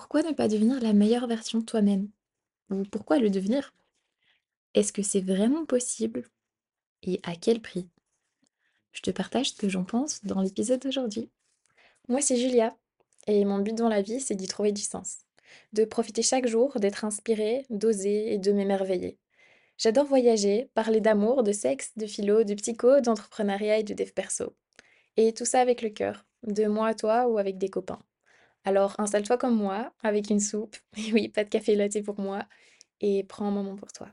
Pourquoi ne pas devenir la meilleure version de toi-même? Ou pourquoi le devenir? Est-ce que c'est vraiment possible? Et à quel prix? Je te partage ce que j'en pense dans l'épisode d'aujourd'hui. Moi, c'est Julia et mon but dans la vie, c'est d'y trouver du sens. De profiter chaque jour, d'être inspirée, d'oser et de m'émerveiller. J'adore voyager, parler d'amour, de sexe, de philo, de psycho, d'entrepreneuriat et de dev perso. Et tout ça avec le cœur, de moi à toi ou avec des copains. Alors installe-toi comme moi, avec une soupe, et oui, pas de café latte pour moi, et prends un moment pour toi.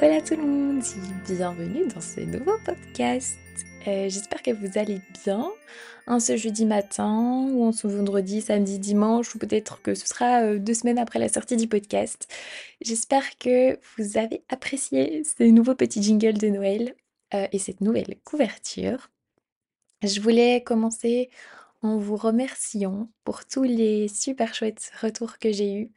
Hola tout le monde, bienvenue dans ce nouveau podcast. Euh, j'espère que vous allez bien en ce jeudi matin ou en ce vendredi, samedi, dimanche ou peut-être que ce sera euh, deux semaines après la sortie du podcast. J'espère que vous avez apprécié ce nouveau petit jingle de Noël euh, et cette nouvelle couverture. Je voulais commencer en vous remerciant pour tous les super chouettes retours que j'ai eus.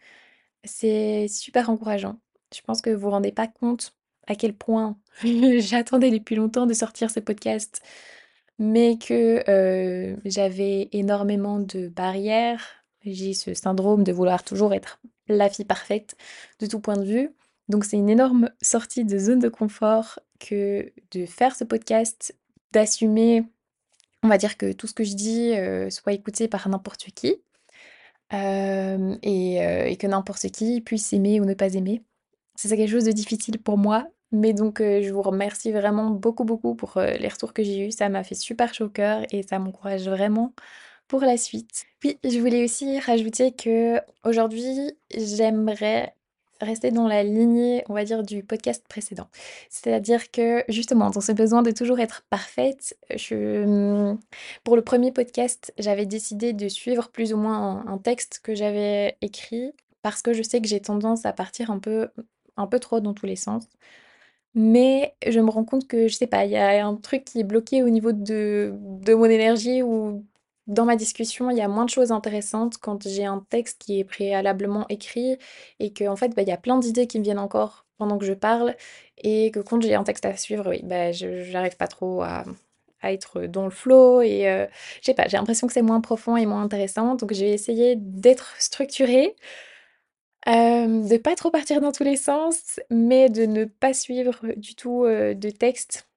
C'est super encourageant. Je pense que vous vous rendez pas compte à quel point j'attendais depuis longtemps de sortir ce podcast, mais que euh, j'avais énormément de barrières. J'ai ce syndrome de vouloir toujours être la fille parfaite de tout point de vue. Donc c'est une énorme sortie de zone de confort que de faire ce podcast, d'assumer, on va dire que tout ce que je dis euh, soit écouté par n'importe qui. Euh, et, et que n'importe qui puisse aimer ou ne pas aimer. C'est quelque chose de difficile pour moi, mais donc je vous remercie vraiment beaucoup, beaucoup pour les retours que j'ai eus. Ça m'a fait super chaud au cœur et ça m'encourage vraiment pour la suite. Puis je voulais aussi rajouter que aujourd'hui, j'aimerais rester dans la lignée, on va dire, du podcast précédent. C'est-à-dire que justement, dans ce besoin de toujours être parfaite, je, mmh, pour le premier podcast, j'avais décidé de suivre plus ou moins un texte que j'avais écrit parce que je sais que j'ai tendance à partir un peu un peu trop dans tous les sens. Mais je me rends compte que, je sais pas, il y a un truc qui est bloqué au niveau de, de mon énergie ou dans ma discussion, il y a moins de choses intéressantes quand j'ai un texte qui est préalablement écrit et que en fait, bah, il y a plein d'idées qui me viennent encore pendant que je parle et que quand j'ai un texte à suivre, oui, bah, je j'arrive pas trop à, à être dans le flow et euh, je sais pas, j'ai l'impression que c'est moins profond et moins intéressant. Donc je vais essayer d'être structurée de pas trop partir dans tous les sens, mais de ne pas suivre du tout, de texte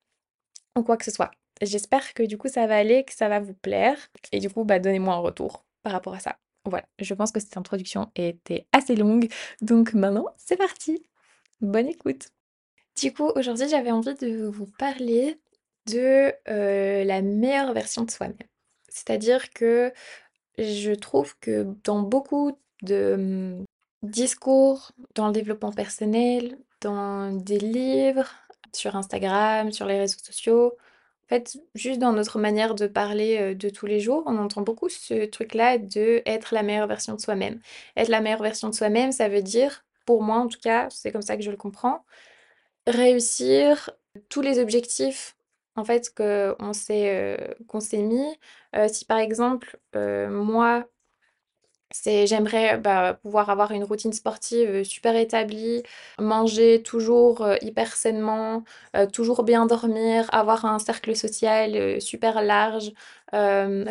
ou quoi que ce soit. J'espère que du coup ça va aller, que ça va vous plaire et du coup, bah, donnez-moi un retour par rapport à ça. Voilà, je pense que cette introduction était assez longue, donc maintenant c'est parti! Bonne écoute! Du coup, aujourd'hui, j'avais envie de vous parler de, la meilleure version de soi-même. C'est-à-dire que je trouve que dans beaucoup de, mmh, discours dans le développement personnel, dans des livres, sur Instagram, sur les réseaux sociaux. En fait, juste dans notre manière de parler euh, de tous les jours, on entend beaucoup ce truc-là de être la meilleure version de soi-même. Être la meilleure version de soi-même, ça veut dire, pour moi en tout cas, c'est comme ça que je le comprends, réussir tous les objectifs en fait qu'on s'est euh, qu'on s'est mis. Euh, si par exemple, moi, c'est j'aimerais, bah, pouvoir avoir une routine sportive, super établie, manger toujours, hyper sainement, toujours bien dormir, avoir un cercle social, super large,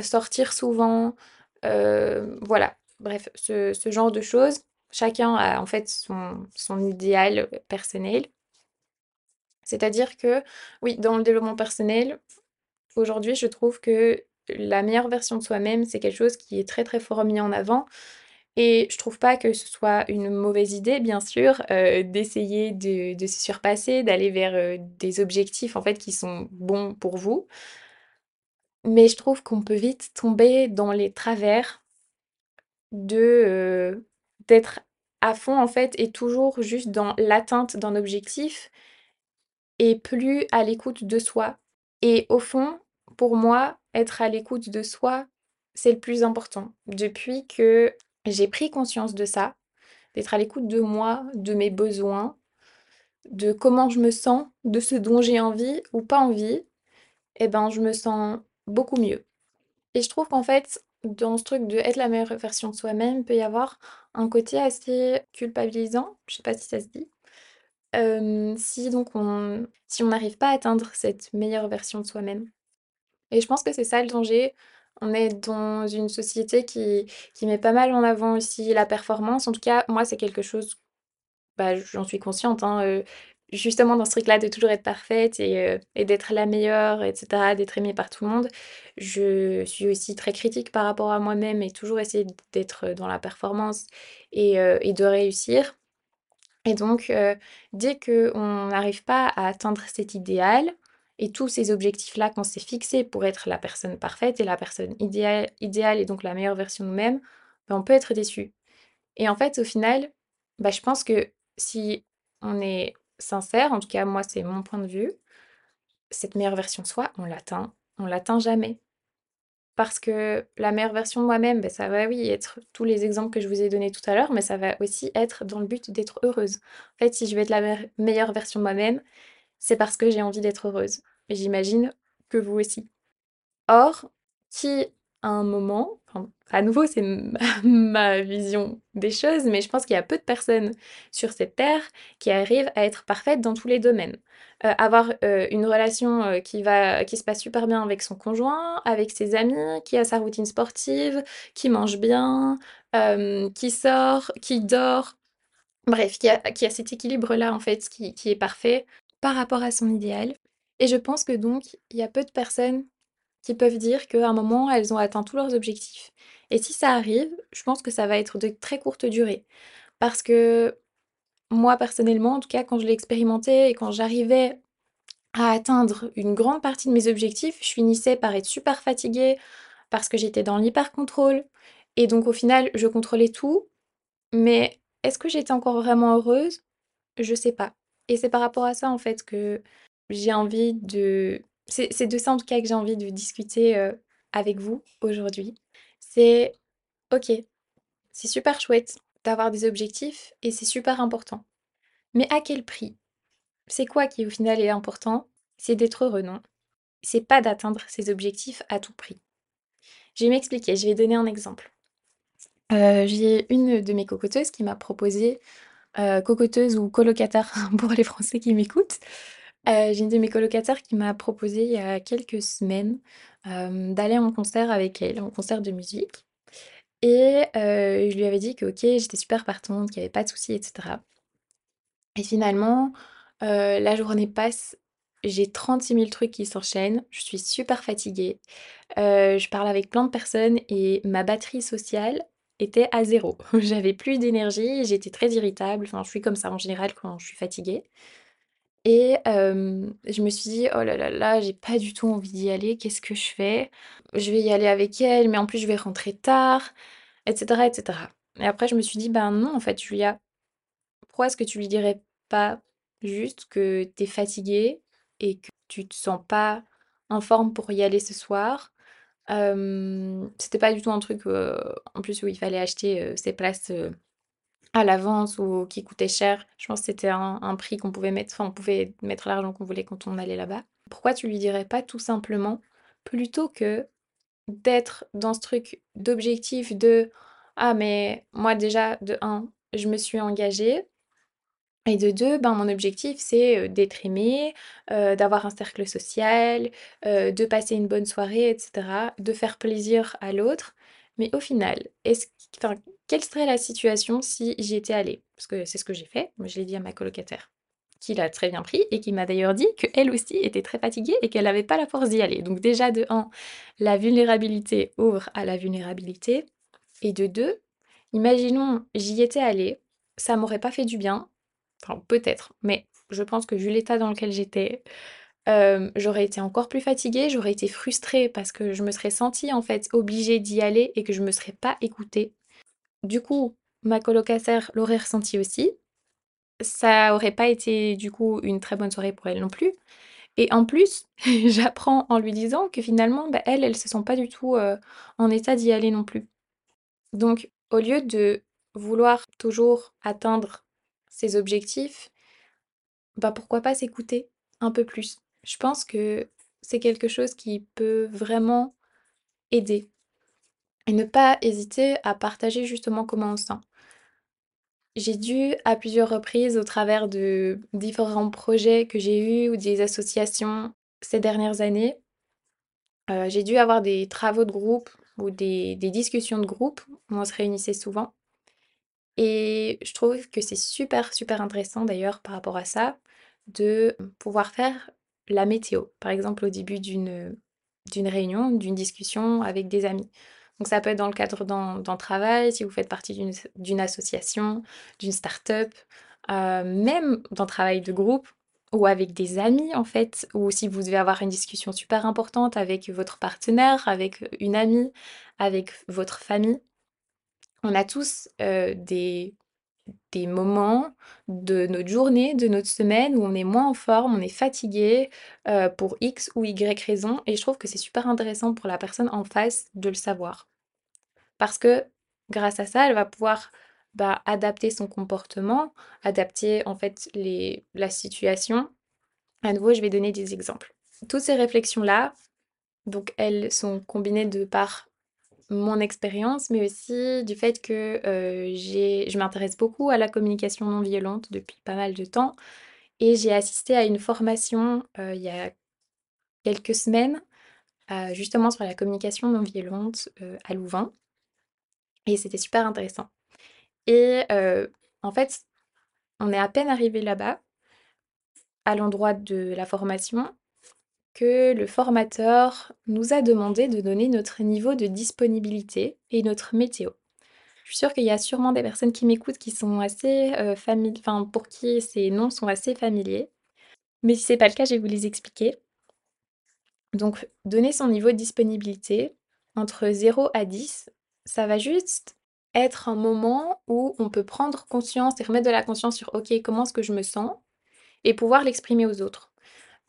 sortir souvent, voilà. Bref, ce ce genre de choses. Chacun a en fait son son idéal, personnel. C'est-à-dire que, oui, dans le développement personnel, aujourd'hui, je trouve que la meilleure version de soi-même, c'est quelque chose qui est très, très fort mis en avant et je trouve pas que ce soit une mauvaise idée, bien sûr, heu, d'essayer de de se surpasser, d'aller vers, heu, des objectifs, en fait, qui sont bons pour vous. Mais je trouve qu'on peut vite tomber dans les travers de, heu, d'être à fond, en fait et toujours juste dans l'atteinte d'un objectif et plus à l'écoute de soi et au fond, pour moi, être à l'écoute de soi, c'est le plus important. Depuis que j'ai pris conscience de ça, d'être à l'écoute de moi, de mes besoins, de comment je me sens, de ce dont j'ai envie ou pas envie, et ben je me sens beaucoup mieux. Et je trouve qu'en fait, dans ce truc de être la meilleure version de soi-même, peut y avoir un côté assez culpabilisant, je sais pas si ça se dit. Si donc on si on n'arrive pas à atteindre cette meilleure version de soi-même. Et je pense que c'est ça le danger. On est dans une société qui qui met pas mal en avant aussi la performance. En tout cas, moi, c'est quelque chose, bah, j'en suis consciente, hein, heu, justement dans ce truc-là de toujours être parfaite et heu et d'être la meilleure et cetera, d'être aimée par tout le monde. Je suis aussi très critique par rapport à moi-même et toujours essayer d'être dans la performance et heu et de réussir. Et donc, heu, dès qu'on n'arrive pas à atteindre cet idéal et tous ces objectifs-là qu'on s'est fixés pour être la personne parfaite et la personne idéale et donc la meilleure version de nous-mêmes, bah, on peut être déçu. Et en fait, au final, bah, je pense que si on est sincère, en tout cas moi c'est mon point de vue, cette meilleure version de soi, on l'atteint on l'atteint jamais. Parce que la meilleure version de moi-même, bah, ça va oui être tous les exemples que je vous ai donnés tout à l'heure, mais ça va aussi être dans le but d'être heureuse. En fait, si je veux être la meilleure version de moi-même, c'est parce que j'ai envie d'être heureuse. J'imagine que vous aussi. Or, qui à un moment, à nouveau c'est ma vision des choses, mais je pense qu'il y a peu de personnes sur cette terre qui arrivent à être parfaites dans tous les domaines. Heu, avoir, heu, une relation, heu, qui va qui se passe super bien avec son conjoint, avec ses amis, qui a sa routine sportive, qui mange bien, qui sort, qui dort, bref, qui a qui a cet équilibre-là en fait qui qui est parfait par rapport à son idéal. Et je pense que donc il y a peu de personnes qui peuvent dire qu'à un moment, elles ont atteint tous leurs objectifs. Et si ça arrive, je pense que ça va être de très courte durée. Parce que moi, personnellement, en tout cas, quand je l'ai expérimenté et quand j'arrivais à atteindre une grande partie de mes objectifs, je finissais par être super fatiguée parce que j'étais dans l'hyper-contrôle. Et donc, au final, je contrôlais tout. Mais est-ce que j'étais encore vraiment heureuse? Je sais pas. Et c'est par rapport à ça, en fait, que j'ai envie de c'est c'est de ça, en tout cas, que j'ai envie de discuter, avec vous aujourd'hui. C'est OK, c'est super chouette d'avoir des objectifs et c'est super important. Mais à quel prix? C'est quoi qui, au final, est important? C'est d'être heureux, non? C'est pas d'atteindre ses objectifs à tout prix. Je vais m'expliquer, je vais donner un exemple. J'ai une de mes cocoteuses qui m'a proposé, heu, cocoteuse ou colocataire pour les Français qui m'écoutent. Heu, j'ai une de mes colocataires qui m'a proposé il y a quelques semaines, hem, d'aller en concert avec elle, en concert de musique et je lui avais dit que OK, j'étais super partante, qu'il y avait pas de souci et cetera. Et finalement, la journée passe, j'ai 36 000 trucs qui s'enchaînent, je suis super fatiguée, je parle avec plein de personnes et ma batterie sociale était à 0. J'avais plus d'énergie, j'étais très irritable, enfin je suis comme ça en général quand je suis fatiguée. Et je me suis dit: «Oh là là là, j'ai pas du tout envie d'y aller, qu'est-ce que je fais? Je vais y aller avec elle, mais en plus je vais rentrer tard» et cetera et après je me suis dit: «Ben non en fait Julia, pourquoi est-ce que tu lui dirais pas juste que tu es fatiguée et que tu te sens pas en forme pour y aller ce soir?» C'était pas du tout un truc, en plus où il fallait acheter, ses places, à l'avance ou qui coûtait cher. Je pense que c'était un un prix qu'on pouvait mettre enfin on pouvait mettre l'argent qu'on voulait quand on allait là-bas. Pourquoi tu lui dirais pas tout simplement, plutôt que d'être dans ce truc d'objectif de: «Ah mais moi déjà de un, je me suis engagée et de 2, ben mon objectif c'est, d'être aimée, heu, d'avoir un cercle social, de passer une bonne soirée et cetera, de faire plaisir à l'autre». Mais au final, quelle serait la situation si j'y étais allée? Parce que c'est ce que j'ai fait, je l'ai dit à ma colocataire, qui l'a très bien pris et qui m'a d'ailleurs dit qu'elle aussi était très fatiguée et qu'elle avait pas la force d'y aller. Donc déjà de un, la vulnérabilité ouvre à la vulnérabilité et de 2, imaginons j'y étais allée, ça m'aurait pas fait du bien, enfin peut-être, mais je pense que vu l'état dans lequel j'étais, hem, j'aurais été encore plus fatiguée, j'aurais été frustrée parce que je me serais sentie en fait obligée d'y aller et que je me serais pas écoutée. Du coup, ma colocataire l'aurait ressenti aussi. Ça aurait pas été du coup une très bonne soirée pour elle non plus et en plus, j'apprends en lui disant que finalement, bah, elle, elle se sent pas du tout, heu, en état d'y aller non plus. Donc au lieu de vouloir toujours atteindre ses objectifs bah, pourquoi pas s'écouter un peu plus? Je pense que c'est quelque chose qui peut vraiment aider et ne pas hésiter à partager justement comment on se sent. J'ai dû à plusieurs reprises au travers de différents projets que j'ai eus ou des associations ces dernières années, heu, j'ai dû avoir des travaux de groupe ou des des discussions de groupe où on se réunissait souvent et je trouve que c'est super, super intéressant d'ailleurs par rapport à ça, de pouvoir faire la météo. Par exemple au début d'une, réunion, d'une discussion avec des amis. Donc ça peut être dans le cadre d'un travail, si vous faites partie d'une association, d'une start-up, heu, même d'un travail de groupe ou avec des amis en fait, ou si vous devez avoir une discussion super importante avec votre partenaire, avec une amie, avec votre famille. On a tous, des des moments de notre journée, de notre semaine où on est moins en forme, on est fatigué, pour X ou Y raison et je trouve que c'est super intéressant pour la personne en face de le savoir. Parce que grâce à ça, elle va pouvoir, bah, adapter son comportement, adapter en fait les la situation. À nouveau, je vais donner des exemples. Toutes ces réflexions-là, donc elles sont combinées de par mon expérience, mais aussi du fait que, je m'intéresse beaucoup à la communication non violente depuis pas mal de temps et j'ai assisté à une formation, il y a quelques semaines, justement sur la communication non violente, à Louvain et c'était super intéressant et en fait, on est à peine arrivé là-bas, à l'endroit de la formation, que le formateur nous a demandé de donner notre niveau de disponibilité et notre météo. Je suis sûre qu'il y a sûrement des personnes qui m'écoutent qui sont assez, enfin pour qui ces noms sont assez familiers. Mais si c'est pas le cas, je vais vous les expliquer. Donc donner son niveau de disponibilité entre 0 à 10, ça va juste être un moment où on peut prendre conscience et remettre de la conscience sur: «OK, comment est-ce que je me sens?» et pouvoir l'exprimer aux autres.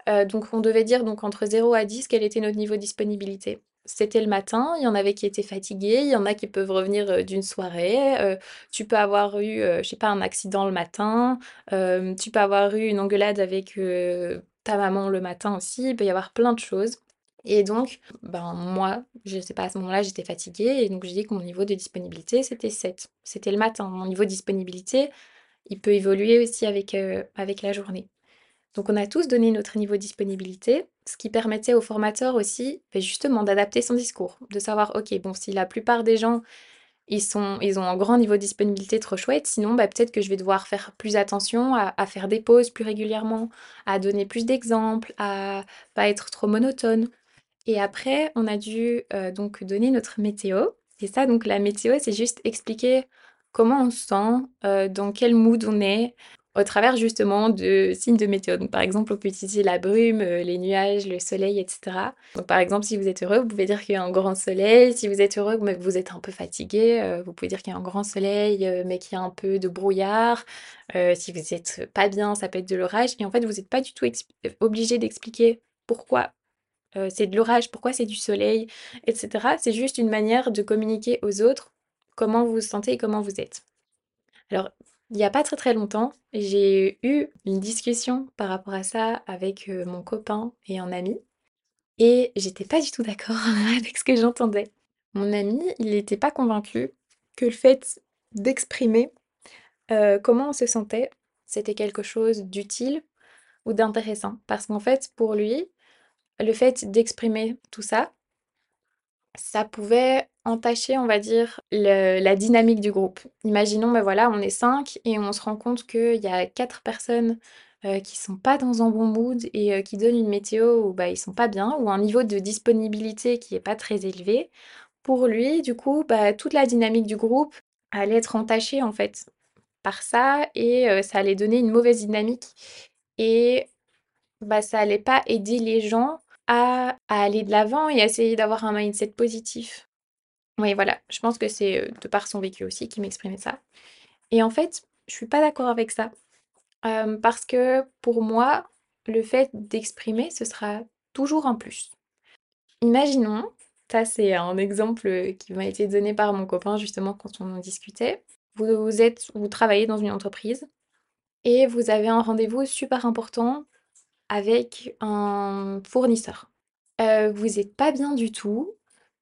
Heu, donc on devait dire donc entre 0 à 10 quel était notre niveau de disponibilité. C'était le matin, il y en avait qui étaient fatigués, il y en a qui peuvent revenir, heu, d'une soirée, heu, tu peux avoir eu, heu, je sais pas, un accident le matin, tu peux avoir eu une engueulade avec, ta maman le matin aussi, il peut y avoir plein de choses et donc ben, moi, je sais pas, à ce moment-là, j'étais fatiguée et donc j'ai dit que mon niveau de disponibilité, c'était 7. C'était le matin. Mon niveau de disponibilité, il peut évoluer aussi avec, avec la journée. Donc on a tous donné notre niveau de disponibilité, ce qui permettait au formateur aussi, beh, justement d'adapter son discours, de savoir: «OK, bon, si la plupart des gens, ils sont ont un grand niveau de disponibilité, trop chouette, sinon, bah, peut-être que je vais devoir faire plus attention à faire des pauses plus régulièrement, à donner plus d'exemples, à pas être trop monotone». Et après, on a dû, heu, donc donner notre météo et ça, donc la météo, c'est juste expliquer comment on se sent, heu, dans quel mood on est, au travers justement de signes de météo. Donc par exemple, on peut utiliser la brume, heu, les nuages, le soleil et cetera. Donc par exemple, si vous êtes heureux, vous pouvez dire qu'il y a un grand soleil. Si vous êtes heureux, mais que vous êtes un peu fatigué, heu, vous pouvez dire qu'il y a un grand soleil, heu, mais qu'il y a un peu de brouillard. Si vous êtes pas bien, ça peut être de l'orage et en fait, vous n'êtes pas du tout obligé d'expliquer pourquoi c'est de l'orage, pourquoi c'est du soleil, et cetera. C'est juste une manière de communiquer aux autres comment vous vous sentez et comment vous êtes. Alors, il y a pas très, très longtemps, j'ai eu une discussion par rapport à ça avec, mon copain et un ami et j'étais pas du tout d'accord avec ce que j'entendais. Mon ami, il était pas convaincu que le fait d'exprimer, comment on se sentait, c'était quelque chose d'utile ou d'intéressant. Parce qu'en fait, pour lui, le fait d'exprimer tout ça, ça pouvait entacher, on va dire, la dynamique du groupe. Imaginons, bah, voilà, on est 5 et on se rend compte qu'il y a 4 personnes, heu, qui sont pas dans un bon mood et heu, qui donnent une météo où, bah, ils sont pas bien ou un niveau de disponibilité qui est pas très élevé. Pour lui, du coup, bah, toute la dynamique du groupe allait être entachée, en fait, par ça et heu, ça allait donner une mauvaise dynamique et bah, ça allait pas aider les gens à aller de l'avant et à essayer d'avoir un mindset positif. Oui, voilà, je pense que c'est, de par son vécu aussi qui m'exprimait ça et en fait, je suis pas d'accord avec ça, parce que pour moi, le fait d'exprimer, ce sera toujours un plus. Imaginons, ça c'est un exemple, qui m'a été donné par mon copain justement quand on en discutait. Vous vous êtes vous travaillez dans une entreprise et vous avez un rendez-vous super important avec un fournisseur. Heu, vous êtes pas bien du tout,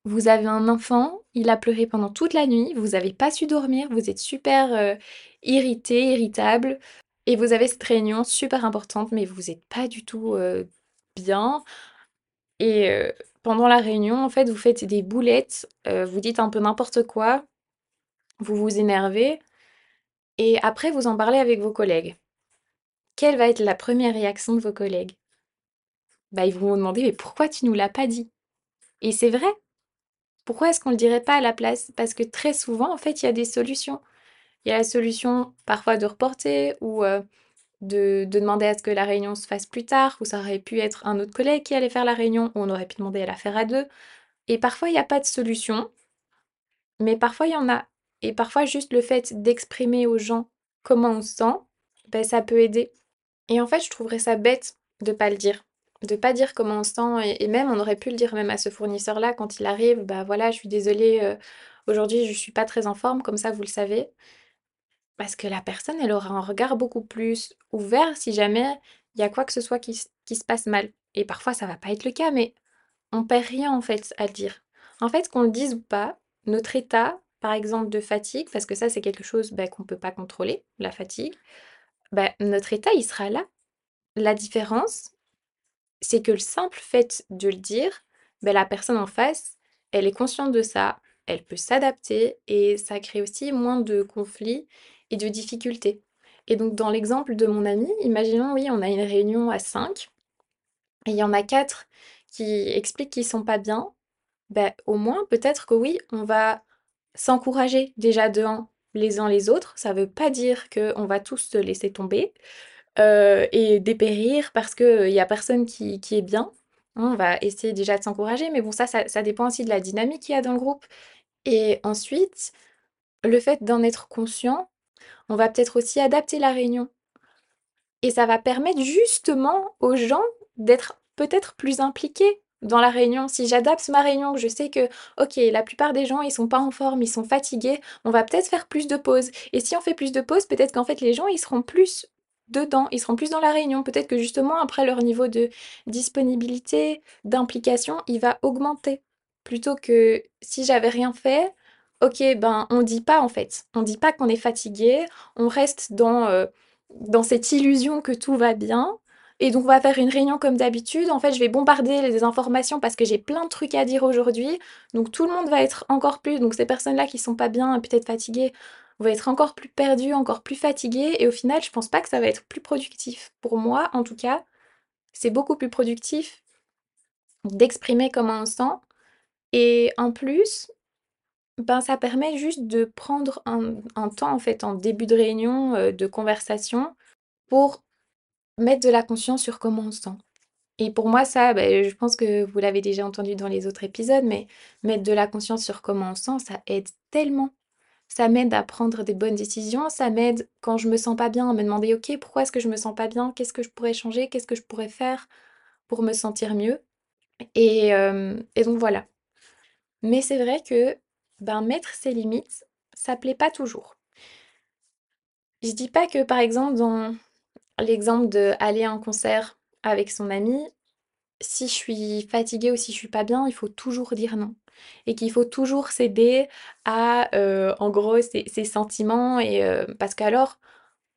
vous avez un enfant, il a pleuré pendant toute la nuit, vous avez pas su dormir, vous êtes super, heu, irrité, irritable et vous avez cette réunion super importante, mais vous êtes pas du tout, heu, bien et pendant la réunion, en fait, vous faites des boulettes, vous dites un peu n'importe quoi, vous vous énervez et après vous en parlez avec vos collègues. Quelle va être la première réaction de vos collègues? Bah, ils vont vous demander: «Mais pourquoi tu nous l'as pas dit?» et c'est vrai! Pourquoi est-ce qu'on le dirait pas à la place? Parce que très souvent, en fait, il y a des solutions. Il y a la solution parfois de reporter ou, heu, de de demander à ce que la réunion se fasse plus tard ou ça aurait pu être un autre collègue qui allait faire la réunion ou on aurait pu demander à la faire à 2 et parfois il y a pas de solution, mais parfois il y en a et parfois juste le fait d'exprimer aux gens comment on se sent, bah, ça peut aider et en fait, je trouverais ça bête de pas le dire, de pas dire comment on se sent et même on aurait pu le dire même à ce fournisseur-là quand il arrive: «Bah, voilà, je suis désolée, heu, aujourd'hui je suis pas très en forme», comme ça vous le savez. Parce que la personne, elle aura un regard beaucoup plus ouvert si jamais il y a quoi que ce soit qui se passe mal et parfois ça va pas être le cas, mais on perd rien en fait à le dire. En fait, qu'on le dise ou pas, notre état, par exemple de fatigue, parce que ça c'est quelque chose, bah, qu'on peut pas contrôler, la fatigue, bah, notre état il sera là. La différence, c'est que le simple fait de le dire, bah, la personne en face, elle est consciente de ça, elle peut s'adapter et ça crée aussi moins de conflits et de difficultés et donc dans l'exemple de mon ami, imaginons, oui, on a une réunion à 5 et il y en a 4 qui expliquent qu'ils sont pas bien, bah, au moins peut-être que oui, on va s'encourager déjà de 1 les uns les autres. Ça veut pas dire qu'on va tous se laisser tomber, heu et dépérir parce qu'il y a personne qui est bien. On va essayer déjà de s'encourager, mais bon ça ça ça dépend aussi de la dynamique qu'il y a dans le groupe et ensuite, le fait d'en être conscient, on va peut-être aussi adapter la réunion et ça va permettre justement aux gens d'être peut-être plus impliqués dans la réunion. Si j'adapte ma réunion, que je sais que, OK, la plupart des gens, ils sont pas en forme, ils sont fatigués, on va peut-être faire plus de pauses et si on fait plus de pauses, peut-être qu'en fait les gens, ils seront plus dedans, ils seront plus dans la réunion. Peut-être que justement après leur niveau de disponibilité, d'implication, il va augmenter. Plutôt que si j'avais rien fait, OK, ben, on dit pas en fait. On dit pas qu'on est fatigué, on reste dans, heu, dans cette illusion que tout va bien et donc on va faire une réunion comme d'habitude. En fait, je vais bombarder les informations parce que j'ai plein de trucs à dire aujourd'hui, donc tout le monde va être encore plus donc ces personnes-là qui sont pas bien peut-être fatiguées, vont être encore plus perdues, encore plus fatiguées et au final, je pense pas que ça va être plus productif. Pour moi, en tout cas, c'est beaucoup plus productif d'exprimer comment on se sent et en plus, ben, ça permet juste de prendre un temps en fait en début de réunion, heu, de conversation pour mettre de la conscience sur comment on se sent et pour moi ça, beh, je pense que vous l'avez déjà entendu dans les autres épisodes, mais mettre de la conscience sur comment on se sent, ça aide tellement. Ça m'aide à prendre des bonnes décisions, ça m'aide quand je me sens pas bien à me demander: «OK, pourquoi est-ce que je me sens pas bien? Qu'est-ce que je pourrais changer? Qu'est-ce que je pourrais faire pour me sentir mieux?» et et donc voilà. Mais c'est vrai que, ben, mettre ses limites, ça plaît pas toujours. Je dis pas que, par exemple, dans l'exemple d'aller à un concert avec son ami, si je suis fatiguée ou si je suis pas bien, il faut toujours dire non et qu'il faut toujours céder à, heu, en gros, ses sentiments et heu, parce qu'alors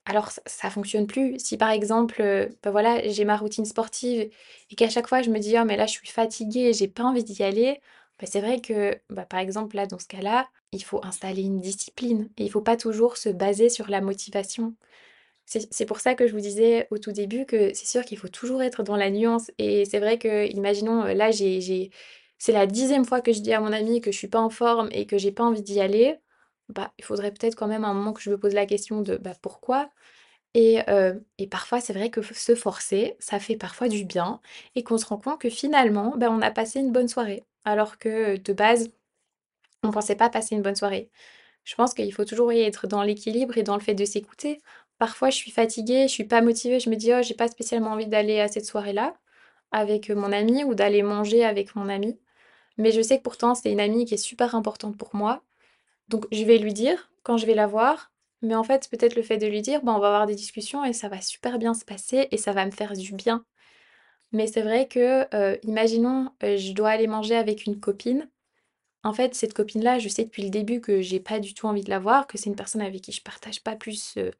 alors ç ça fonctionne plus. Si par exemple, heu, bah, voilà, j'ai ma routine sportive et qu'à chaque fois je me dis: «Oh mais là je suis fatiguée, j'ai pas envie d'y aller», bah, c'est vrai que, bah, par exemple là dans ce cas-là, il faut installer une discipline et il faut pas toujours se baser sur la motivation. C'est pour ça que je vous disais au tout début que c'est sûr qu'il faut toujours être dans la nuance et c'est vrai qu'imaginons, heu, là j'ai c'est la 10e fois que je dis à mon ami que je suis pas en forme et que j'ai pas envie d'y aller, bah, il faudrait peut-être quand même un moment que je me pose la question de, bah, pourquoi? Et heu et parfois c'est vrai que se forcer, ça fait parfois du bien et qu'on se rend compte que finalement, bah, on a passé une bonne soirée. Alors que de base, on pensait pas passer une bonne soirée. Je pense qu'il faut toujours, être dans l'équilibre et dans le fait de s'écouter. Parfois je suis fatiguée, je suis pas motivée, je me dis: «Oh j'ai pas spécialement envie d'aller à cette soirée-là avec, heu, mon ami ou d'aller manger avec mon ami», mais je sais que pourtant c'est une amie qui est super importante pour moi, donc je vais lui dire quand je vais la voir, mais en fait, peut-être le fait de lui dire: «Bah, on va avoir des discussions et ça va super bien se passer et ça va me faire du bien». Mais c'est vrai que, heu, imaginons, heu, je dois aller manger avec une copine. En fait, cette copine-là, je sais depuis le début que j'ai pas du tout envie de la voir, que c'est une personne avec qui je partage pas plus, heu,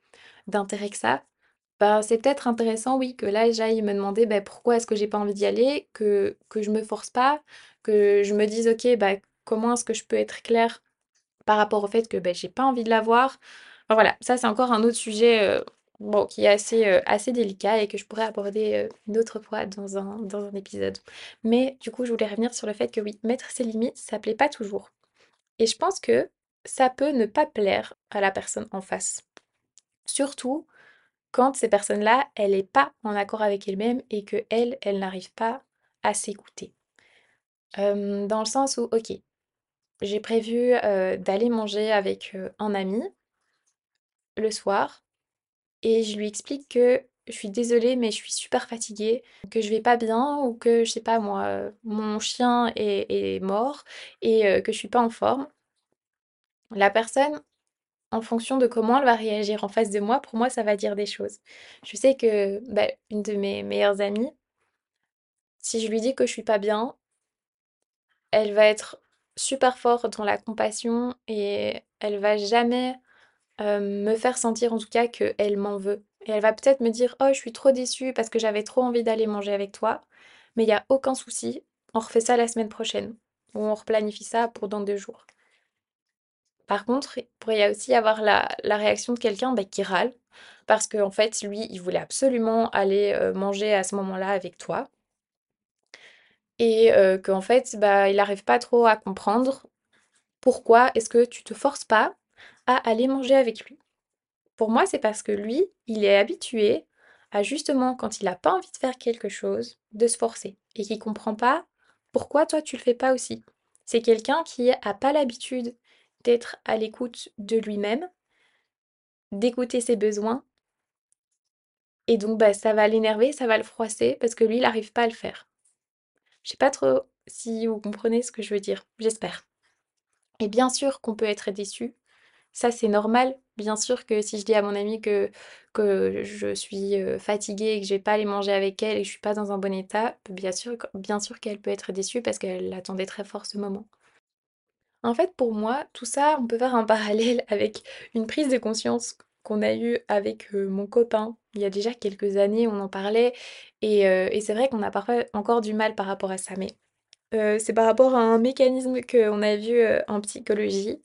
d'intérêt que ça. Bah, c'est peut-être intéressant, oui, que là, j'aille me demander, bah, pourquoi est-ce que j'ai pas envie d'y aller, que que je me force pas, que je me dise: «OK, bah, comment est-ce que je peux être claire par rapport au fait que, bah, j'ai pas envie de la voir?» voilà, ça, c'est encore un autre sujet, heu, qui est assez, heu, assez délicat et que je pourrais aborder, heu, une autre fois dans un épisode. Mais du coup, je voulais revenir sur le fait que oui, mettre ses limites, ça plaît pas toujours et je pense que ça peut ne pas plaire à la personne en face. Surtout quand ces personnes-là, elle est pas en accord avec elle-même et qu'elle, elle n'arrive pas à s'écouter. Dans le sens où, OK, j'ai prévu, heu, d'aller manger avec, un ami le soir et je lui explique que je suis désolée, mais je suis super fatiguée, que je vais pas bien ou que, je sais pas moi, mon chien est mort et heu, que je suis pas en forme. La personne, en fonction de comment elle va réagir en face de moi, pour moi, ça va dire des choses. Je sais que, bah, une de mes meilleures amies, si je lui dis que je suis pas bien, elle va être super forte dans la compassion et elle va jamais, heu, me faire sentir en tout cas qu'elle m'en veut. Et elle va peut-être me dire: «Oh, je suis trop déçue parce que j'avais trop envie d'aller manger avec toi, mais il y a aucun souci, on refait ça la semaine prochaine» ou «On replanifie ça pour dans 2 jours». Par contre, il pourrait y aussi avoir la la réaction de quelqu'un, bah, qui râle. Parce qu'en fait, lui, il voulait absolument aller, heu, manger à ce moment-là avec toi. Et heu, qu'en fait, bah, il n'arrive pas trop à comprendre pourquoi est-ce que tu te forces pas à aller manger avec lui. Pour moi, c'est parce que lui, il est habitué à justement, quand il a pas envie de faire quelque chose, de se forcer et qu'il comprend pas pourquoi toi tu le fais pas aussi. C'est quelqu'un qui a pas l'habitude d'être à l'écoute de lui-même, d'écouter ses besoins et donc bah, ça va l'énerver, ça va le froisser parce que lui, il n'arrive pas à le faire. Je sais pas trop si vous comprenez ce que je veux dire, j'espère. Et bien sûr qu'on peut être déçu, ça c'est normal. Bien sûr que si je dis à mon amie que, je suis fatiguée et que je vais pas aller manger avec elle et que je suis pas dans un bon état, bien sûr, qu'elle peut être déçue parce qu'elle attendait très fort ce moment. En fait, pour moi, tout ça, on peut faire un parallèle avec une prise de conscience qu'on a eue avec mon copain. Il y a déjà quelques années, on en parlait et, c'est vrai qu'on a parfois encore du mal par rapport à ça. Mais c'est par rapport à un mécanisme qu'on a vu, en psychologie.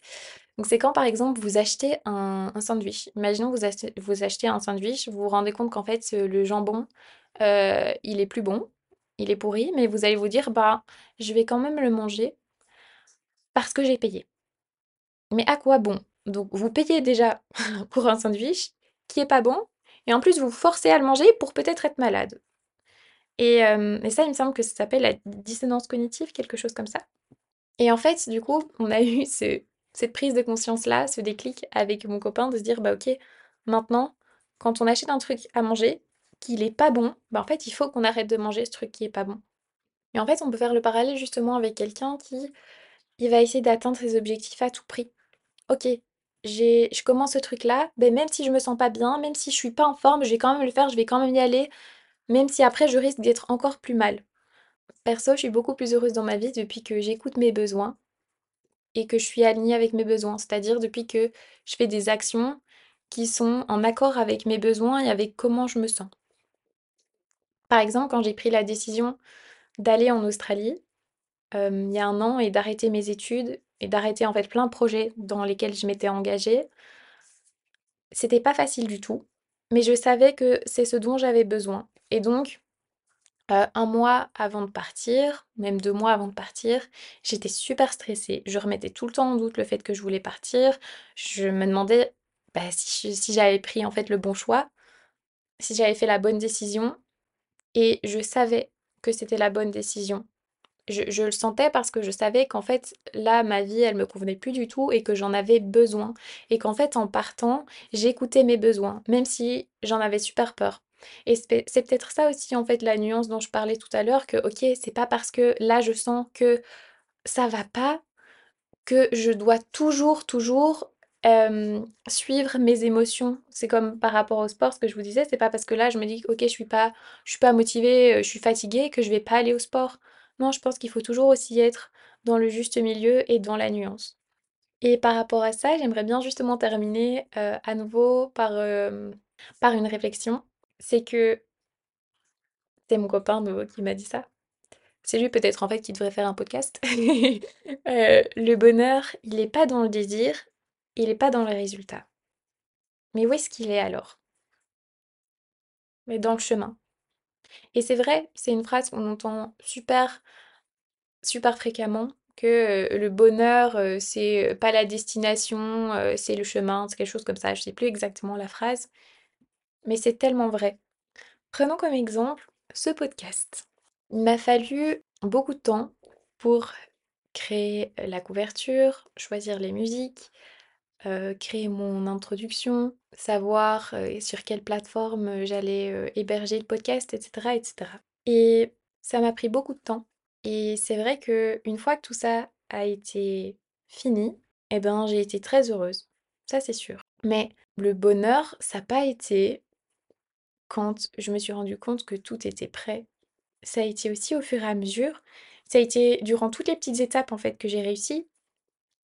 Donc c'est quand, par exemple, vous achetez un sandwich. Imaginons vous achetez vous achetez un sandwich, vous vous rendez compte qu'en fait, le jambon, heu, il est plus bon, il est pourri, mais vous allez vous dire: «Bah, je vais quand même le manger parce que j'ai payé». Mais à quoi bon? Donc vous payez déjà pour un sandwich qui est pas bon et en plus vous forcez à le manger pour peut-être être malade. Et hem et ça, il me semble que ça s'appelle la dissonance cognitive, quelque chose comme ça. Et en fait, du coup, on a eu ce cette prise de conscience-là, ce déclic avec mon copain de se dire: «Bah, OK, maintenant, quand on achète un truc à manger, qu'il est pas bon, bah, en fait, il faut qu'on arrête de manger ce truc qui est pas bon». Et en fait, on peut faire le parallèle justement avec quelqu'un qui, il va essayer d'atteindre ses objectifs à tout prix. OK, je commence ce truc-là, beh, même si je me sens pas bien, même si je suis pas en forme, je vais quand même le faire, je vais quand même y aller, même si après je risque d'être encore plus mal. Perso, je suis beaucoup plus heureuse dans ma vie depuis que j'écoute mes besoins et que je suis alignée avec mes besoins. C'est-à-dire depuis que je fais des actions qui sont en accord avec mes besoins et avec comment je me sens. Par exemple, quand j'ai pris la décision d'aller en Australie, hem, il y a un an et d'arrêter mes études et d'arrêter en fait plein de projets dans lesquels je m'étais engagée, c'était pas facile du tout, mais je savais que c'est ce dont j'avais besoin et donc Heu, 1 mois avant de partir, même 2 mois avant de partir, j'étais super stressée. Je remettais tout le temps en doute le fait que je voulais partir. Je me demandais, bah, si j'avais pris en fait le bon choix, si j'avais fait la bonne décision et je savais que c'était la bonne décision. Je je le sentais parce que je savais qu'en fait, là, ma vie, elle me convenait plus du tout et que j'en avais besoin et qu'en fait, en partant, j'écoutais mes besoins, même si j'en avais super peur et c'est peut-être ça aussi, en fait, la nuance dont je parlais tout à l'heure que, OK, c'est pas parce que là, je sens que ça va pas, que je dois toujours, toujours suivre mes émotions. C'est comme par rapport au sport, ce que je vous disais, c'est pas parce que là je me dis: «OK, je suis pas je suis pas motivée, je suis fatiguée» que je vais pas aller au sport. Non, je pense qu'il faut toujours aussi être dans le juste milieu et dans la nuance. Et par rapport à ça, j'aimerais bien justement terminer, à nouveau par, par une réflexion. C'est que c'est mon copain qui m'a dit ça. C'est lui peut-être en fait qui devrait faire un podcast. le bonheur, il est pas dans le désir, il est pas dans le résultat. Mais où est-ce qu'il est alors? Mais dans le chemin. Et c'est vrai, c'est une phrase qu'on entend super super fréquemment que, le bonheur, c'est, pas la destination, c'est le chemin, c'est quelque chose comme ça, je sais plus exactement la phrase, mais c'est tellement vrai. Prenons comme exemple ce podcast. Il m'a fallu beaucoup de temps pour créer la couverture, choisir les musiques, créer mon introduction, savoir, sur quelle plateforme, j'allais, héberger le podcast etc. et cetera. Et ça m'a pris beaucoup de temps et c'est vrai qu'une fois que tout ça a été fini, et ben, j'ai été très heureuse. Ça, c'est sûr. Mais le bonheur, ça n'a pas été quand je me suis rendu compte que tout était prêt. Ça a été aussi au fur et à mesure. Ça a été durant toutes les petites étapes, en fait, que j'ai réussi.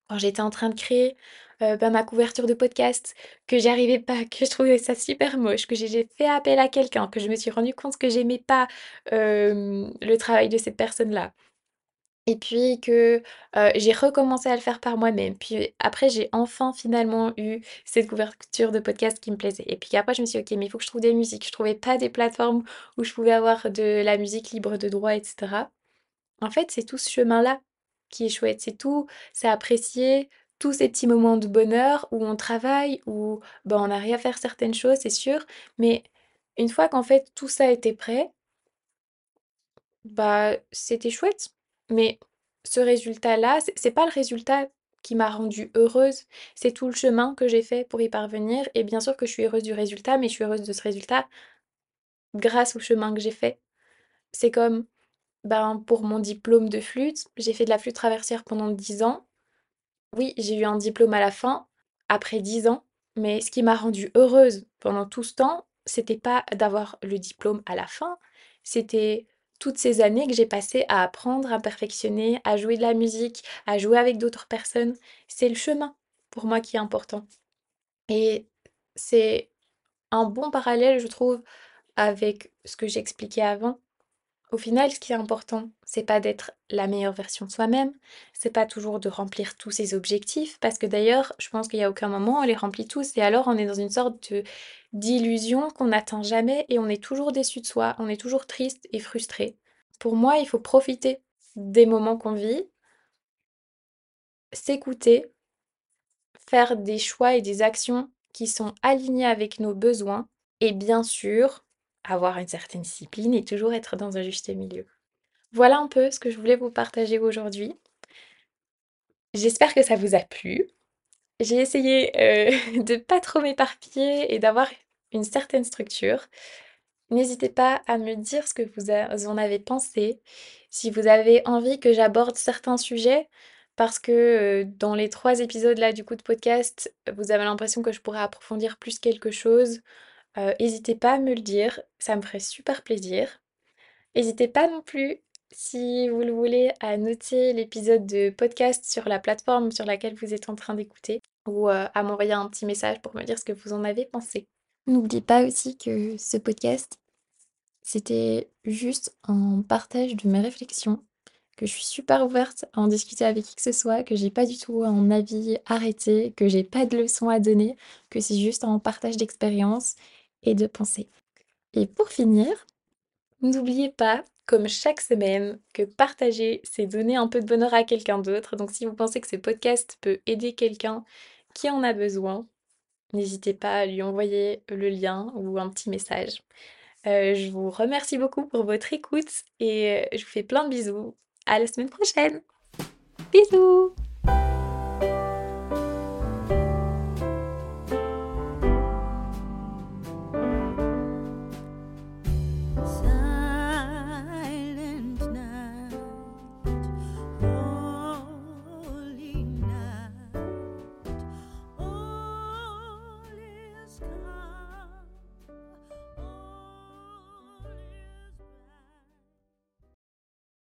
Quand j'étais en train de créer, bah, ma couverture de podcast, que j'arrivais pas, que je trouvais ça super moche, que j'ai fait appel à quelqu'un, que je me suis rendu compte que j'aimais pas, le travail de cette personne-là. Et puis que, j'ai recommencé à le faire par moi-même. Puis après, j'ai enfin finalement eu cette couverture de podcast qui me plaisait. Et puis après, je me suis dit: «OK, mais il faut que je trouve des musiques». Je trouvais pas des plateformes où je pouvais avoir de la musique libre de droit et cetera. En fait, c'est tout ce chemin-là qui est chouette. C'est tout, c'est apprécier tous ces petits moments de bonheur où on travaille, où, bah, on arrive à faire certaines choses, c'est sûr. Mais une fois qu'en fait tout ça était prêt bah, c'était chouette. Mais ce résultat-là, c'est pas le résultat qui m'a rendue heureuse, c'est tout le chemin que j'ai fait pour y parvenir et bien sûr que je suis heureuse du résultat, mais je suis heureuse de ce résultat grâce au chemin que j'ai fait. C'est comme, ben, pour mon diplôme de flûte, j'ai fait de la flûte traversière pendant 10 ans. Oui, j'ai eu un diplôme à la fin, après 10 ans, mais ce qui m'a rendue heureuse pendant tout ce temps, c'était pas d'avoir le diplôme à la fin, c'était toutes ces années que j'ai passées à apprendre, à perfectionner, à jouer de la musique, à jouer avec d'autres personnes. C'est le chemin, pour moi, qui est important. Et c'est un bon parallèle, je trouve, avec ce que j'expliquais avant. Au final, ce qui est important, c'est pas d'être la meilleure version de soi-même, c'est pas toujours de remplir tous ses objectifs, parce que d'ailleurs, je pense qu'il y a aucun moment on les remplit tous et alors on est dans une sorte de d'illusion qu'on n'atteint jamais et on est toujours déçu de soi, on est toujours triste et frustré. Pour moi, il faut profiter des moments qu'on vit s'écouter, faire des choix et des actions qui sont alignés avec nos besoins et bien sûr, avoir une certaine discipline et toujours être dans un juste milieu. Voilà un peu ce que je voulais vous partager aujourd'hui. J'espère que ça vous a plu. J'ai essayé, heu, de pas trop m'éparpiller et d'avoir une certaine structure. N'hésitez pas à me dire ce que vous en avez pensé, si vous avez envie que j'aborde certains sujets, parce que, heu, dans les 3 épisodes là du coup de podcast, vous avez l'impression que je pourrais approfondir plus quelque chose, heu, hésitez pas à me le dire, ça me ferait super plaisir. N'hésitez pas non plus, si vous le voulez, à noter l'épisode de podcast sur la plateforme sur laquelle vous êtes en train d'écouter ou, heu, à m'envoyer un petit message pour me dire ce que vous en avez pensé. N'oubliez pas aussi que ce podcast, c'était juste un partage de mes réflexions, que je suis super ouverte à en discuter avec qui que ce soit, que j'ai pas du tout un avis arrêté, que j'ai pas de leçons à donner, que c'est juste un partage d'expérience et de pensées. Et pour finir, n'oubliez pas, comme chaque semaine, que partager, c'est donner un peu de bonheur à quelqu'un d'autre. Donc si vous pensez que ce podcast peut aider quelqu'un qui en a besoin, n'hésitez pas à lui envoyer le lien ou un petit message. Euh, je vous remercie beaucoup pour votre écoute et je vous fais plein de bisous. À la semaine prochaine. Bisous